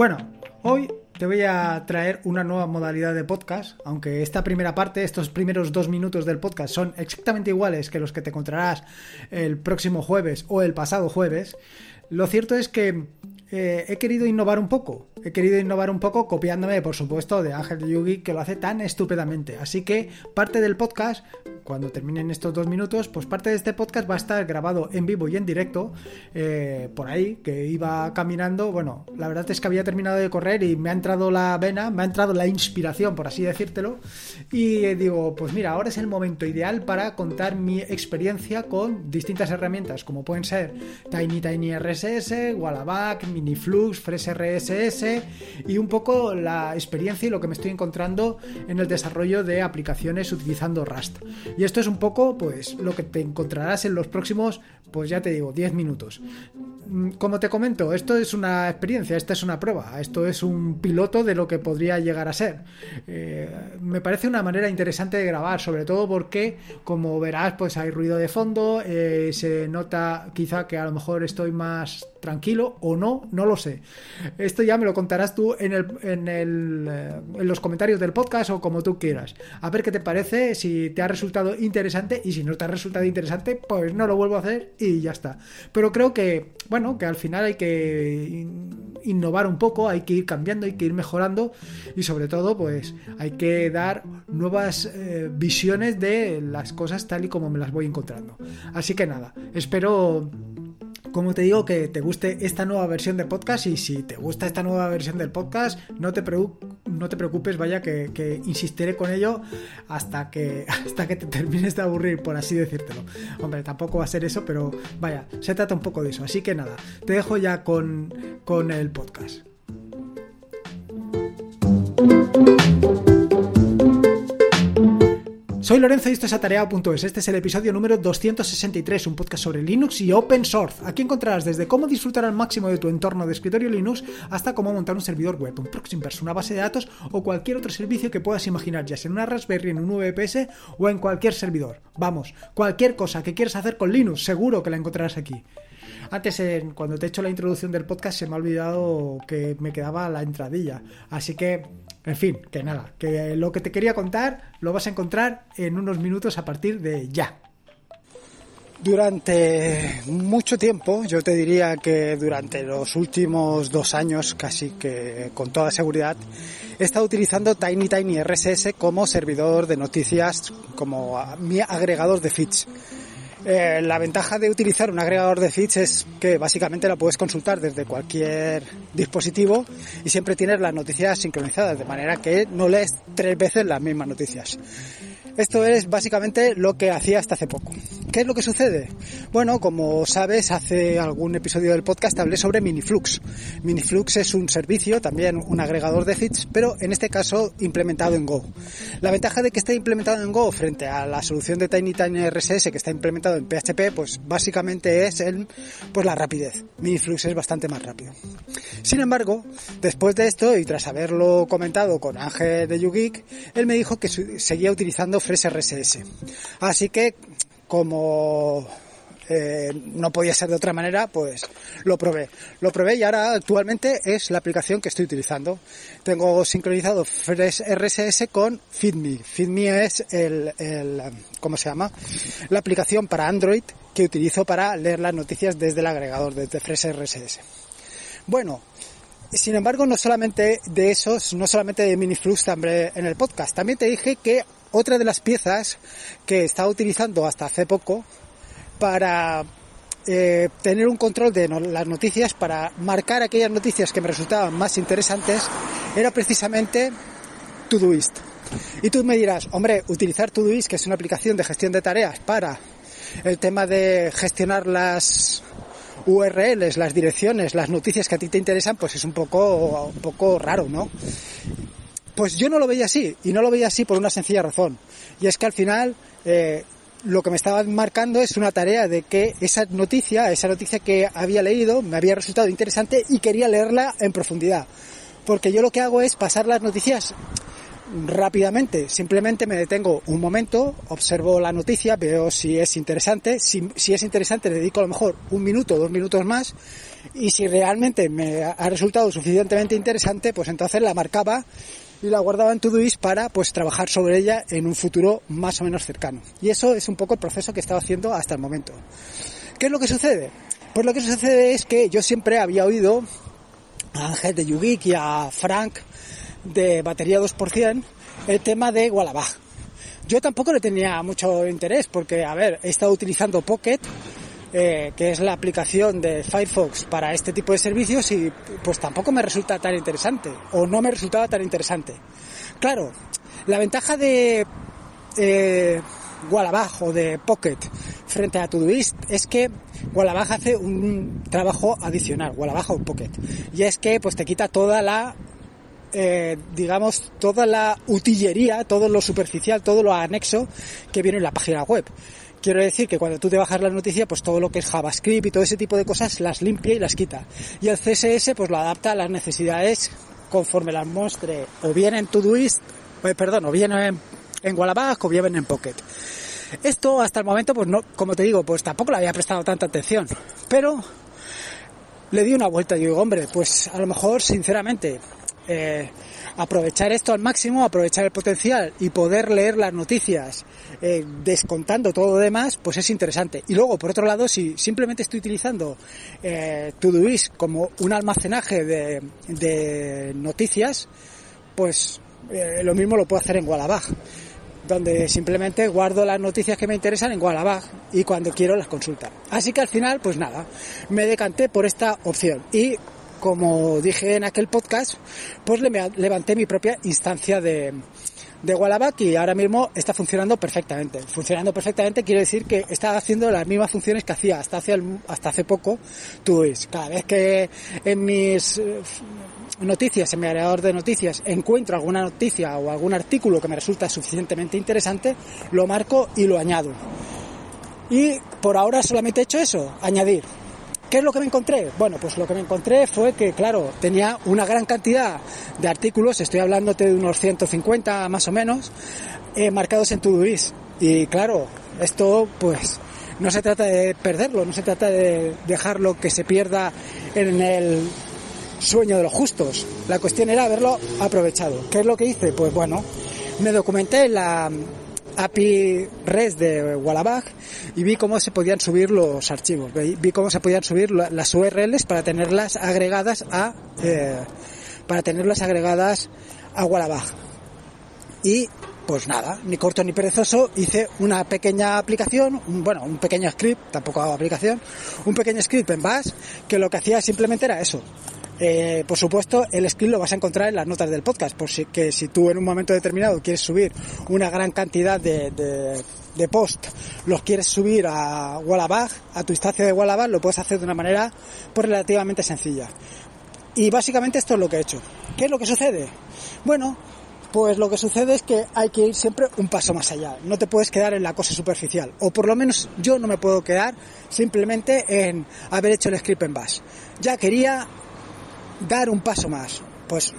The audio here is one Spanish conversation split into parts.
Bueno, hoy te voy a traer una nueva modalidad de podcast, aunque esta primera parte, estos primeros dos minutos del podcast son exactamente iguales que los que te encontrarás el próximo jueves o el pasado jueves. Lo cierto es que eh, he querido innovar un poco. He querido innovar un poco copiándome, por supuesto, de Ángel Yugi, que lo hace tan estúpidamente. Así que parte del podcast, cuando terminen estos dos minutos, pues parte de este podcast va a estar grabado en vivo y en directo, eh, por ahí, que iba caminando. Bueno, la verdad es que había terminado de correr y me ha entrado la vena, me ha entrado la inspiración, por así decírtelo. Y digo, pues mira, ahora es el momento ideal para contar mi experiencia con distintas herramientas, como pueden ser Tiny Tiny RSS, Wallaback, Miniflux, FreshRSS y un poco la experiencia y lo que me estoy encontrando en el desarrollo de aplicaciones utilizando Rust. Y esto es un poco pues lo que te encontrarás en los próximos, pues ya te digo, 10 minutos. Mm, como te comento, esto es una experiencia, esta es una prueba, esto es un piloto de lo que podría llegar a ser. Eh, me parece una manera interesante de grabar, sobre todo porque, como verás, pues hay ruido de fondo, eh, se nota quizá que a lo mejor estoy más tranquilo o no, no lo sé. Esto ya me lo contarás tú en, el, en, el, eh, en los comentarios del podcast o como tú quieras. A ver qué te parece, si te ha resultado interesante y si no te ha resultado interesante, pues no lo vuelvo a hacer y ya está. Pero creo que, bueno, que al final hay que innovar un poco, hay que ir cambiando, hay que ir mejorando y sobre todo pues hay que dar nuevas eh, visiones de las cosas tal y como me las voy encontrando. Así que nada, espero como te digo, que te guste esta nueva versión del podcast y si te gusta esta nueva versión del podcast, no te, no te preocupes, vaya que, insistiré con ello hasta que, hasta que te termines de aburrir, por así decírtelo. Hombre, tampoco va a ser eso, pero vaya, se trata un poco de eso. Así que nada, te dejo ya con, con el podcast. Soy Lorenzo y esto es Atareado.es. Este es el episodio número 263, un podcast sobre Linux y Open Source. Aquí encontrarás desde cómo disfrutar al máximo de tu entorno de escritorio Linux hasta cómo montar un servidor web, un Proximverse, una base de datos o cualquier otro servicio que puedas imaginar, ya sea en una Raspberry, en un VPS o en cualquier servidor. Vamos, cualquier cosa que quieras hacer con Linux, seguro que la encontrarás aquí. Antes, cuando te he hecho la introducción del podcast, se me ha olvidado que me quedaba la entradilla. Así que en fin, que nada, que lo que te quería contar lo vas a encontrar en unos minutos a partir de ya. Durante mucho tiempo, yo te diría que durante los últimos dos años, casi que con toda seguridad, he estado utilizando Tiny Tiny RSS como servidor de noticias, como mi agregador de feeds. Eh, la ventaja de utilizar un agregador de feeds es que básicamente la puedes consultar desde cualquier dispositivo y siempre tienes las noticias sincronizadas, de manera que no lees tres veces las mismas noticias. Esto es básicamente lo que hacía hasta hace poco. ¿Qué es lo que sucede? Bueno, como sabes, hace algún episodio del podcast hablé sobre Miniflux. Miniflux es un servicio, también un agregador de feeds, pero en este caso implementado en Go. La ventaja de que esté implementado en Go frente a la solución de Tiny Tiny RSS que está implementado en PHP, pues básicamente es el, pues la rapidez. Miniflux es bastante más rápido. Sin embargo, después de esto y tras haberlo comentado con Ángel de YouGeek, él me dijo que seguía utilizando FreshRSS. Así que como eh, no podía ser de otra manera, pues lo probé. Lo probé y ahora actualmente es la aplicación que estoy utilizando. Tengo sincronizado Fresh RSS con FeedMe. FeedMe es el, el, ¿cómo se llama? La aplicación para Android que utilizo para leer las noticias desde el agregador, desde Fresh RSS. Bueno, sin embargo, no solamente de esos, no solamente de Miniflux también en el podcast, también te dije que otra de las piezas que estaba utilizando hasta hace poco para eh, tener un control de las noticias, para marcar aquellas noticias que me resultaban más interesantes, era precisamente Todoist. Y tú me dirás, hombre, utilizar Todoist, que es una aplicación de gestión de tareas para el tema de gestionar las URLs, las direcciones, las noticias que a ti te interesan, pues es un poco, un poco raro, ¿no? Pues yo no lo veía así, y no lo veía así por una sencilla razón. Y es que al final, eh, lo que me estaba marcando es una tarea de que esa noticia, esa noticia que había leído, me había resultado interesante y quería leerla en profundidad. Porque yo lo que hago es pasar las noticias rápidamente. Simplemente me detengo un momento, observo la noticia, veo si es interesante. Si, si, es interesante, le dedico a lo mejor un minuto, dos minutos más. Y si realmente me ha resultado suficientemente interesante, pues entonces la marcaba y la guardaba en Todoist para pues trabajar sobre ella en un futuro más o menos cercano. Y eso es un poco el proceso que he estado haciendo hasta el momento. ¿Qué es lo que sucede? Pues lo que sucede es que yo siempre había oído a Ángel de Yugik y a Frank de batería 2% el tema de Wallabag. Yo tampoco le tenía mucho interés porque, a ver, he estado utilizando Pocket, eh, que es la aplicación de Firefox para este tipo de servicios y pues tampoco me resulta tan interesante o no me resultaba tan interesante. Claro, la ventaja de eh, Wallabag o de Pocket frente a Todoist es que Wallabag hace un trabajo adicional, Wallabag o Pocket, y es que pues te quita toda la eh, digamos, toda la utillería, todo lo superficial, todo lo anexo que viene en la página web. Quiero decir que cuando tú te bajas la noticia, pues todo lo que es JavaScript y todo ese tipo de cosas las limpia y las quita. Y el CSS pues lo adapta a las necesidades conforme las muestre o bien en Todoist, eh, perdón, o bien en, en o bien en Pocket. Esto hasta el momento, pues no, como te digo, pues tampoco le había prestado tanta atención. Pero le di una vuelta y digo, hombre, pues a lo mejor, sinceramente, eh, aprovechar esto al máximo, aprovechar el potencial y poder leer las noticias eh, descontando todo lo demás, pues es interesante. Y luego, por otro lado, si simplemente estoy utilizando eh, Todoist como un almacenaje de, noticias, pues eh, lo mismo lo puedo hacer en Wallabag donde simplemente guardo las noticias que me interesan en Wallabag y cuando quiero las consulta. Así que al final, pues nada, me decanté por esta opción y como dije en aquel podcast, pues levanté mi propia instancia de, de y ahora mismo está funcionando perfectamente. Funcionando perfectamente quiere decir que está haciendo las mismas funciones que hacía hasta hace, hasta hace poco Todoist. Cada vez que en mis eh, noticias, en mi agregador de noticias, encuentro alguna noticia o algún artículo que me resulta suficientemente interesante, lo marco y lo añado. Y por ahora solamente he hecho eso, añadir. ¿Qué es lo que me encontré? Bueno, pues lo que me encontré fue que, claro, tenía una gran cantidad de artículos, estoy hablándote de unos 150 más o menos, eh, marcados en Todoist. Y claro, esto pues no se trata de perderlo, no se trata de dejarlo que se pierda en el sueño de los justos. La cuestión era haberlo aprovechado. ¿Qué es lo que hice? Pues bueno, me documenté en la API REST de Wallabag y vi cómo se podían subir los archivos, vi cómo se podían subir las URLs para tenerlas agregadas a eh, para tenerlas agregadas a Wallabag. Y pues nada, ni corto ni perezoso, hice una pequeña aplicación, bueno, un pequeño script, tampoco hago aplicación, un pequeño script en Bash que lo que hacía simplemente era eso, eh, por supuesto, el script lo vas a encontrar en las notas del podcast, por si que si tú en un momento determinado quieres subir una gran cantidad de, de, post, los quieres subir a Wallabag, a tu instancia de Wallabag, lo puedes hacer de una manera pues relativamente sencilla. Y básicamente esto es lo que he hecho. ¿Qué es lo que sucede? Bueno, pues lo que sucede es que hay que ir siempre un paso más allá. No te puedes quedar en la cosa superficial. O por lo menos yo no me puedo quedar simplemente en haber hecho el script en Bash. Ya quería dar un paso más, pues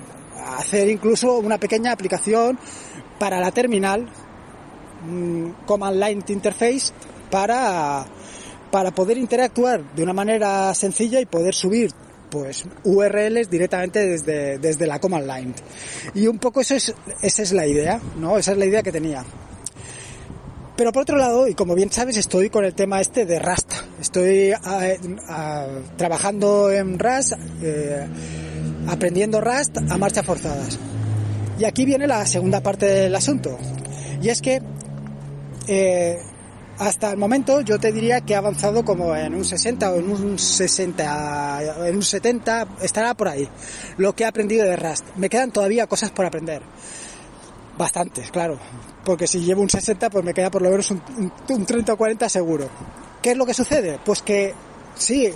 hacer incluso una pequeña aplicación para la terminal, Command Line Interface, para, para poder interactuar de una manera sencilla y poder subir pues URLs directamente desde, desde la command line. Y un poco eso es, esa es la idea, ¿no? Esa es la idea que tenía. Pero por otro lado, y como bien sabes, estoy con el tema este de Rust. Estoy trabajando en Rust, eh, aprendiendo Rust a marchas forzadas. Y aquí viene la segunda parte del asunto. Y es que eh, hasta el momento yo te diría que he avanzado como en un 60 o en un 60, en un 70, estará por ahí, lo que he aprendido de Rust. Me quedan todavía cosas por aprender. Bastantes, claro porque si llevo un 60 pues me queda por lo menos un, 30 o 40 seguro. ¿Qué es lo que sucede? Pues que sí,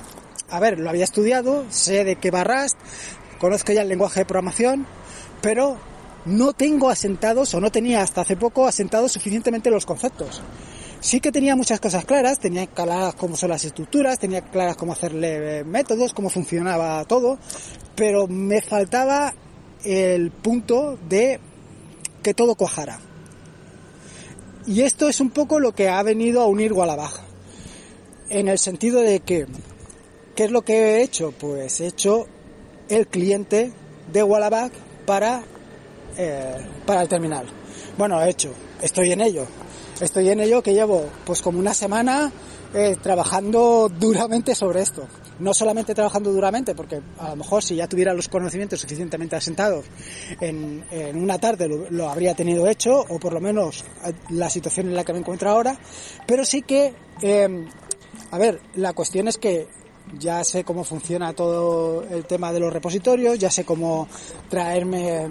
a ver, lo había estudiado, sé de qué va Rust, conozco ya el lenguaje de programación, pero no tengo asentados o no tenía hasta hace poco asentados suficientemente los conceptos. Sí que tenía muchas cosas claras, tenía claras cómo son las estructuras, tenía claras cómo hacerle métodos, cómo funcionaba todo, pero me faltaba el punto de que todo cuajara. Y esto es un poco lo que ha venido a unir Wallabag. En el sentido de que, ¿qué es lo que he hecho? Pues he hecho el cliente de Wallabag para, eh, para el terminal. Bueno, he hecho, estoy en ello. Estoy en ello que llevo pues como una semana eh, trabajando duramente sobre esto. No solamente trabajando duramente, porque a lo mejor si ya tuviera los conocimientos suficientemente asentados en, una tarde lo, habría tenido hecho, o por lo menos eh, la situación en la que me encuentro ahora, pero sí que, a ver, la cuestión es que ya sé cómo funciona todo el tema de los repositorios, ya sé cómo traerme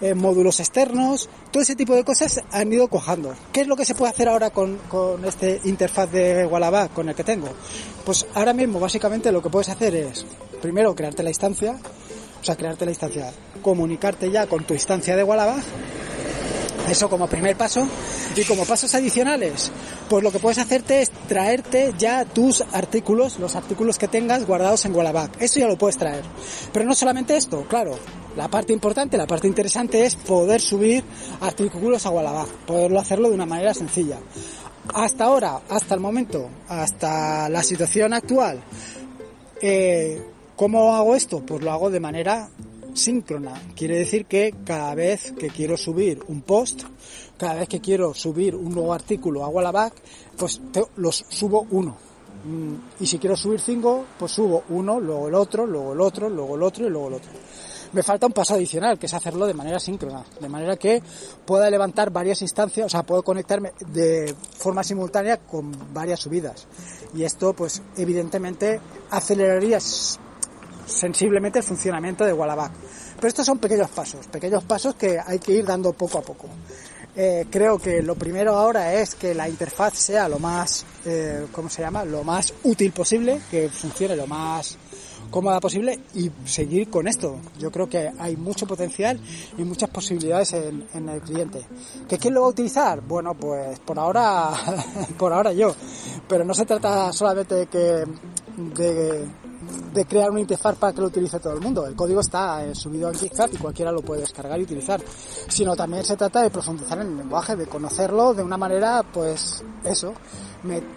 eh, módulos externos, todo ese tipo de cosas han ido cojando. ¿Qué es lo que se puede hacer ahora con, con este interfaz de Wallabag con el que tengo? Pues ahora mismo básicamente lo que puedes hacer es, primero, crearte la instancia, o sea, crearte la instancia, comunicarte ya con tu instancia de Wallabag, eso como primer paso. Y como pasos adicionales, pues lo que puedes hacerte es traerte ya tus artículos, los artículos que tengas guardados en Wallabag. Eso ya lo puedes traer. Pero no solamente esto, claro. La parte importante, la parte interesante es poder subir artículos a Wallabag, poderlo hacerlo de una manera sencilla. Hasta ahora, hasta el momento, hasta la situación actual, eh, ¿cómo hago esto? Pues lo hago de manera síncrona. Quiere decir que cada vez que quiero subir un post, cada vez que quiero subir un nuevo artículo a Wallabag, pues los subo uno. Mm, y si quiero subir cinco, pues subo uno, luego el otro, luego el otro, luego el otro y luego el otro me falta un paso adicional, que es hacerlo de manera síncrona, de manera que pueda levantar varias instancias, o sea, puedo conectarme de forma simultánea con varias subidas. Y esto, pues, evidentemente, aceleraría sensiblemente el funcionamiento de Wallaback. Pero estos son pequeños pasos, pequeños pasos que hay que ir dando poco a poco. Eh, creo que lo primero ahora es que la interfaz sea lo más, eh, ¿cómo se llama? Lo más útil posible, que funcione lo más cómoda posible y seguir con esto. Yo creo que hay mucho potencial y muchas posibilidades en, el cliente. ¿Que quién lo va a utilizar? Bueno, pues por ahora, por ahora yo. Pero no se trata solamente de que, de, crear una interfaz para que lo utilice todo el mundo. El código está eh, subido en GitHub y cualquiera lo puede descargar y utilizar. Sino también se trata de profundizar en el lenguaje, de conocerlo de una manera, pues eso,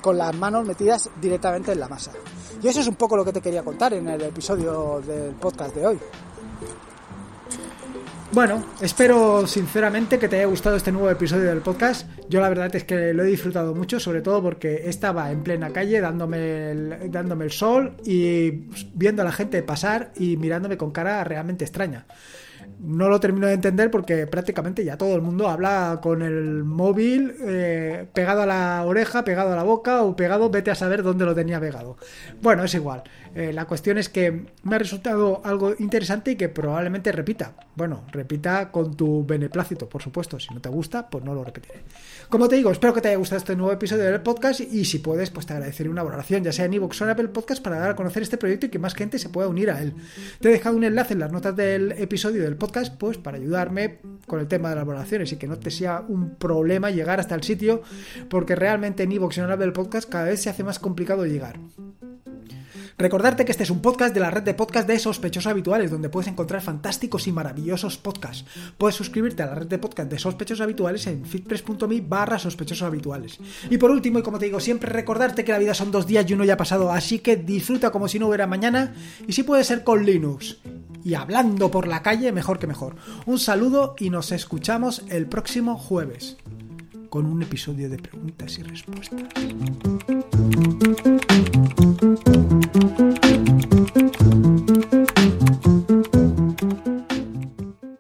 con las manos metidas directamente en la masa. Y eso es un poco lo que te quería contar en el episodio del podcast de hoy. Bueno, espero sinceramente que te haya gustado este nuevo episodio del podcast. Yo la verdad es que lo he disfrutado mucho, sobre todo porque estaba en plena calle dándome el, dándome el sol y viendo a la gente pasar y mirándome con cara realmente extraña no lo termino de entender porque prácticamente ya todo el mundo habla con el móvil eh, pegado a la oreja, pegado a la boca o pegado, vete a saber dónde lo tenía pegado. Bueno, es igual. Eh, la cuestión es que me ha resultado algo interesante y que probablemente repita. Bueno, repita con tu beneplácito, por supuesto. Si no te gusta, pues no lo repetiré. Como te digo, espero que te haya gustado este nuevo episodio del podcast y si puedes, pues te agradeceré una valoración, ya sea en iVoox o en Apple Podcast, para dar a conocer este proyecto y que más gente se pueda unir a él. Te he dejado un enlace en las notas del episodio del podcast, pues para ayudarme con el tema de las valoraciones y que no te sea un problema llegar hasta el sitio, porque realmente en iVoox y en Apple Podcast cada vez se hace más complicado llegar. Recordarte que este es un podcast de la red de podcast de sospechosos habituales, donde puedes encontrar fantásticos y maravillosos podcasts. Puedes suscribirte a la red de podcast de sospechosos habituales en fitpress.me barra habituales. Y por último, y como te digo siempre, recordarte que la vida son dos días y uno ya ha pasado, así que disfruta como si no hubiera mañana, y si puede ser con Linux. Y hablando por la calle, mejor que mejor. Un saludo y nos escuchamos el próximo jueves con un episodio de preguntas y respuestas.